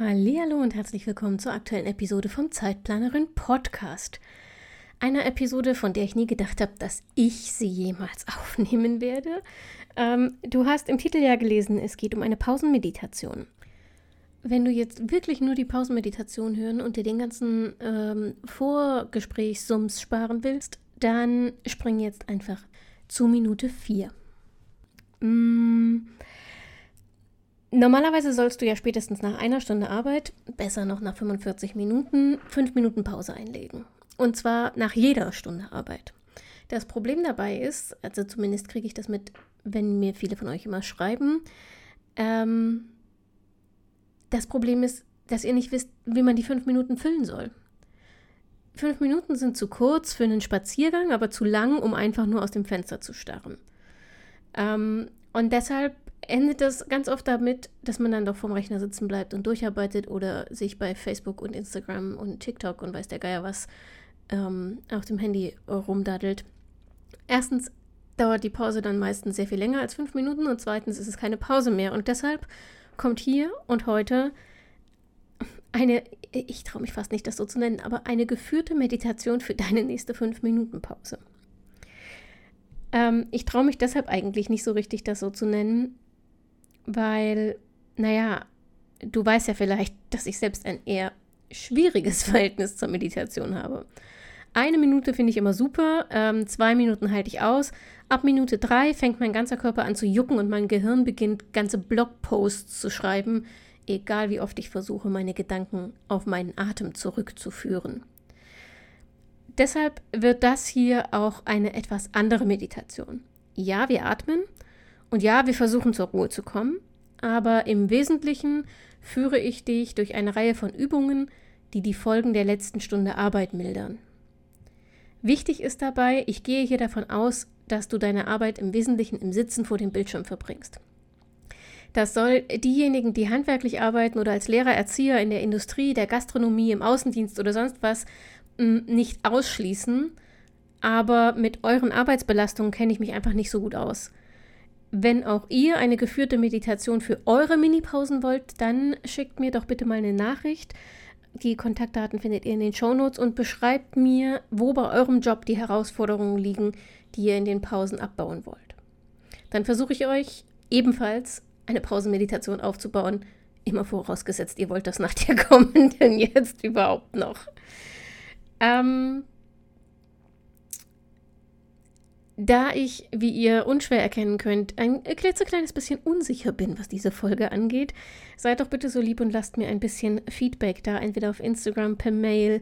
Hallo und herzlich willkommen zur aktuellen Episode vom Zeitplanerin Podcast. Einer Episode, von der ich nie gedacht habe, dass ich sie jemals aufnehmen werde. Ähm, du hast im Titel ja gelesen, es geht um eine Pausenmeditation. Wenn du jetzt wirklich nur die Pausenmeditation hören und dir den ganzen ähm, Vorgesprächssums sparen willst, dann spring jetzt einfach zu Minute 4. Mmh. Normalerweise sollst du ja spätestens nach einer Stunde Arbeit, besser noch nach 45 Minuten, 5 Minuten Pause einlegen. Und zwar nach jeder Stunde Arbeit. Das Problem dabei ist, also zumindest kriege ich das mit, wenn mir viele von euch immer schreiben, ähm, das Problem ist, dass ihr nicht wisst, wie man die 5 Minuten füllen soll. 5 Minuten sind zu kurz für einen Spaziergang, aber zu lang, um einfach nur aus dem Fenster zu starren. Ähm, und deshalb endet das ganz oft damit, dass man dann doch vorm Rechner sitzen bleibt und durcharbeitet oder sich bei Facebook und Instagram und TikTok und weiß der Geier was ähm, auf dem Handy rumdaddelt. Erstens dauert die Pause dann meistens sehr viel länger als fünf Minuten und zweitens ist es keine Pause mehr. Und deshalb kommt hier und heute eine, ich traue mich fast nicht, das so zu nennen, aber eine geführte Meditation für deine nächste fünf Minuten Pause. Ähm, ich traue mich deshalb eigentlich nicht so richtig, das so zu nennen, weil, naja, du weißt ja vielleicht, dass ich selbst ein eher schwieriges Verhältnis zur Meditation habe. Eine Minute finde ich immer super, ähm, zwei Minuten halte ich aus. Ab Minute drei fängt mein ganzer Körper an zu jucken und mein Gehirn beginnt ganze Blogposts zu schreiben, egal wie oft ich versuche, meine Gedanken auf meinen Atem zurückzuführen. Deshalb wird das hier auch eine etwas andere Meditation. Ja, wir atmen, und ja, wir versuchen zur Ruhe zu kommen, aber im Wesentlichen führe ich dich durch eine Reihe von Übungen, die die Folgen der letzten Stunde Arbeit mildern. Wichtig ist dabei, ich gehe hier davon aus, dass du deine Arbeit im Wesentlichen im Sitzen vor dem Bildschirm verbringst. Das soll diejenigen, die handwerklich arbeiten oder als Lehrer, Erzieher in der Industrie, der Gastronomie, im Außendienst oder sonst was, nicht ausschließen, aber mit euren Arbeitsbelastungen kenne ich mich einfach nicht so gut aus. Wenn auch ihr eine geführte Meditation für eure Minipausen wollt, dann schickt mir doch bitte mal eine Nachricht. Die Kontaktdaten findet ihr in den Shownotes und beschreibt mir, wo bei eurem Job die Herausforderungen liegen, die ihr in den Pausen abbauen wollt. Dann versuche ich euch ebenfalls eine Pausenmeditation aufzubauen. Immer vorausgesetzt, ihr wollt das nach der kommenden jetzt überhaupt noch. Ähm, da ich, wie ihr unschwer erkennen könnt, ein klitzekleines bisschen unsicher bin, was diese Folge angeht, seid doch bitte so lieb und lasst mir ein bisschen Feedback da, entweder auf Instagram, per Mail,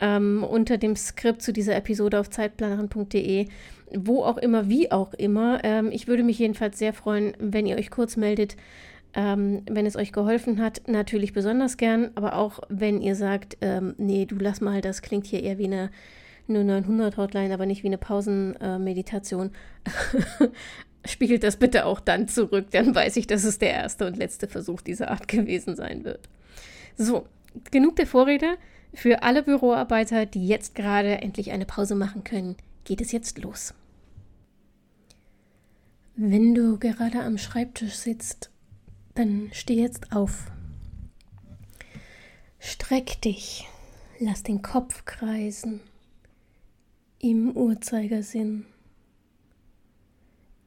ähm, unter dem Skript zu dieser Episode auf zeitplanerin.de, wo auch immer, wie auch immer. Ähm, ich würde mich jedenfalls sehr freuen, wenn ihr euch kurz meldet, ähm, wenn es euch geholfen hat. Natürlich besonders gern, aber auch wenn ihr sagt, ähm, nee, du lass mal, das klingt hier eher wie eine nur 900 Hotline, aber nicht wie eine Pausenmeditation. Äh, Spiegelt das bitte auch dann zurück, dann weiß ich, dass es der erste und letzte Versuch dieser Art gewesen sein wird. So, genug der Vorrede. Für alle Büroarbeiter, die jetzt gerade endlich eine Pause machen können, geht es jetzt los. Wenn du gerade am Schreibtisch sitzt, dann steh jetzt auf. Streck dich, lass den Kopf kreisen im Uhrzeigersinn,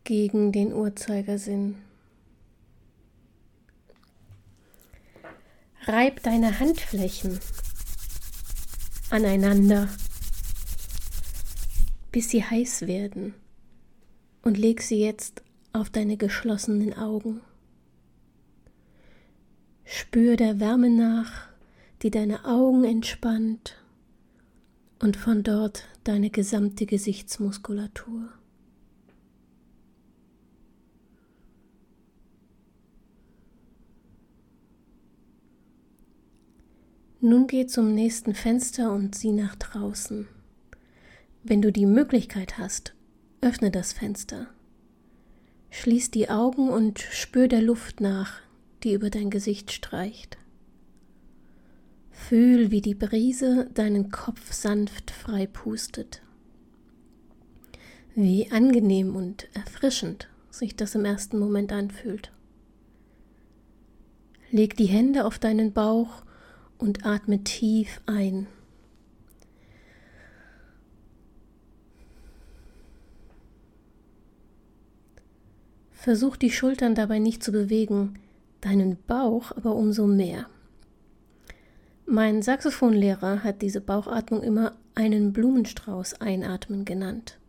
gegen den Uhrzeigersinn. Reib deine Handflächen aneinander, bis sie heiß werden, und leg sie jetzt auf deine geschlossenen Augen. Spür der Wärme nach, die deine Augen entspannt und von dort deine gesamte Gesichtsmuskulatur. Nun geh zum nächsten Fenster und sieh nach draußen. Wenn du die Möglichkeit hast, öffne das Fenster. Schließ die Augen und spür der Luft nach, die über dein Gesicht streicht. Fühl, wie die Brise deinen Kopf sanft frei pustet. Wie angenehm und erfrischend sich das im ersten Moment anfühlt. Leg die Hände auf deinen Bauch und atme tief ein. Versuch die Schultern dabei nicht zu bewegen, deinen Bauch aber umso mehr. Mein Saxophonlehrer hat diese Bauchatmung immer einen Blumenstrauß einatmen genannt.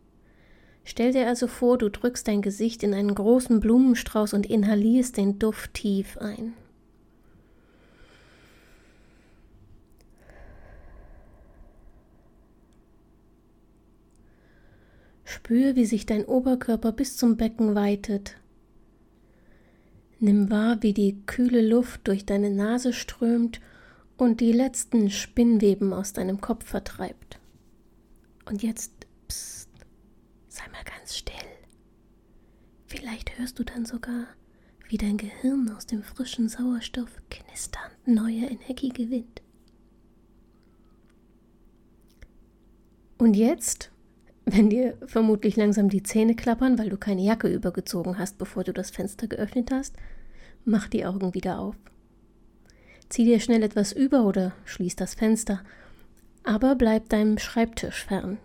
Stell dir also vor, du drückst dein Gesicht in einen großen Blumenstrauß und inhalierst den Duft tief ein. Spür, wie sich dein Oberkörper bis zum Becken weitet. Nimm wahr, wie die kühle Luft durch deine Nase strömt und die letzten Spinnweben aus deinem Kopf vertreibt. Und jetzt, psst, sei mal ganz still. Vielleicht hörst du dann sogar, wie dein Gehirn aus dem frischen Sauerstoff knisternd neue Energie gewinnt. Und jetzt wenn dir vermutlich langsam die Zähne klappern, weil du keine Jacke übergezogen hast, bevor du das Fenster geöffnet hast, mach die Augen wieder auf. Zieh dir schnell etwas über oder schließ das Fenster, aber bleib deinem Schreibtisch fern.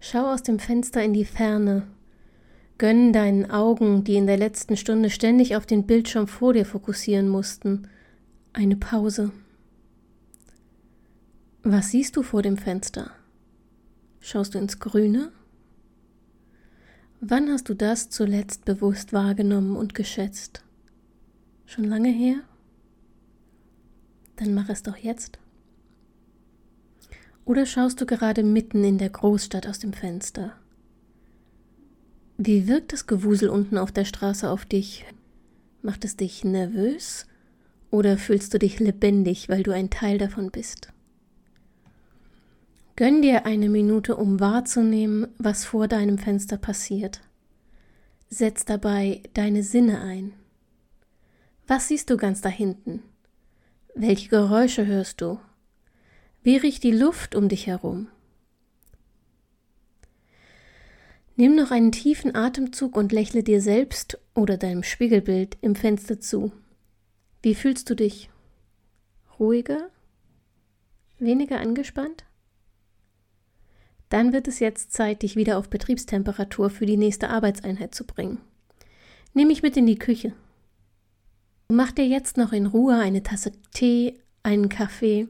Schau aus dem Fenster in die Ferne. Gönn deinen Augen, die in der letzten Stunde ständig auf den Bildschirm vor dir fokussieren mussten, eine Pause. Was siehst du vor dem Fenster? Schaust du ins Grüne? Wann hast du das zuletzt bewusst wahrgenommen und geschätzt? Schon lange her? Dann mach es doch jetzt. Oder schaust du gerade mitten in der Großstadt aus dem Fenster? Wie wirkt das Gewusel unten auf der Straße auf dich? Macht es dich nervös oder fühlst du dich lebendig, weil du ein Teil davon bist? Gönn dir eine Minute, um wahrzunehmen, was vor deinem Fenster passiert. Setz dabei deine Sinne ein. Was siehst du ganz da hinten? Welche Geräusche hörst du? Wie riecht die Luft um dich herum? Nimm noch einen tiefen Atemzug und lächle dir selbst oder deinem Spiegelbild im Fenster zu. Wie fühlst du dich? Ruhiger? Weniger angespannt? Dann wird es jetzt Zeit, dich wieder auf Betriebstemperatur für die nächste Arbeitseinheit zu bringen. Nimm mich mit in die Küche. Mach dir jetzt noch in Ruhe eine Tasse Tee, einen Kaffee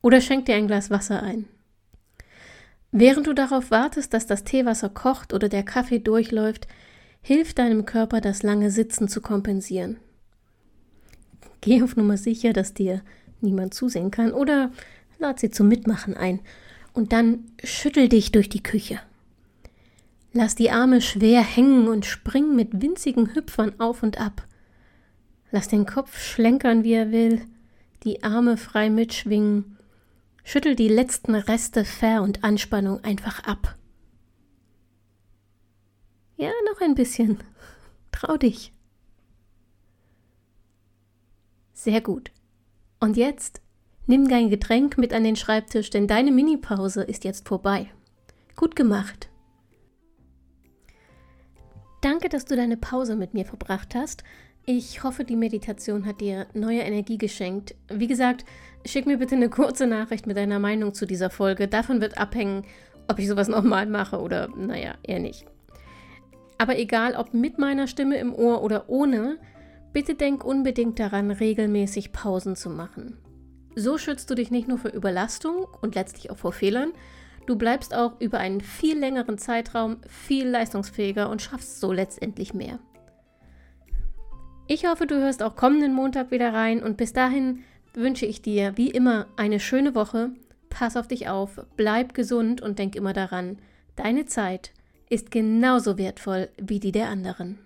oder schenk dir ein Glas Wasser ein. Während du darauf wartest, dass das Teewasser kocht oder der Kaffee durchläuft, hilft deinem Körper, das lange Sitzen zu kompensieren. Geh auf Nummer sicher, dass dir niemand zusehen kann oder lad sie zum Mitmachen ein und dann schüttel dich durch die Küche. Lass die Arme schwer hängen und spring mit winzigen Hüpfern auf und ab. Lass den Kopf schlenkern, wie er will, die Arme frei mitschwingen. Schüttel die letzten Reste Ver- und Anspannung einfach ab. Ja, noch ein bisschen. Trau dich. Sehr gut. Und jetzt Nimm dein Getränk mit an den Schreibtisch, denn deine Minipause ist jetzt vorbei. Gut gemacht. Danke, dass du deine Pause mit mir verbracht hast. Ich hoffe, die Meditation hat dir neue Energie geschenkt. Wie gesagt, schick mir bitte eine kurze Nachricht mit deiner Meinung zu dieser Folge. Davon wird abhängen, ob ich sowas nochmal mache oder, naja, eher nicht. Aber egal, ob mit meiner Stimme im Ohr oder ohne, bitte denk unbedingt daran, regelmäßig Pausen zu machen. So schützt du dich nicht nur vor Überlastung und letztlich auch vor Fehlern, du bleibst auch über einen viel längeren Zeitraum viel leistungsfähiger und schaffst so letztendlich mehr. Ich hoffe, du hörst auch kommenden Montag wieder rein und bis dahin wünsche ich dir wie immer eine schöne Woche. Pass auf dich auf, bleib gesund und denk immer daran, deine Zeit ist genauso wertvoll wie die der anderen.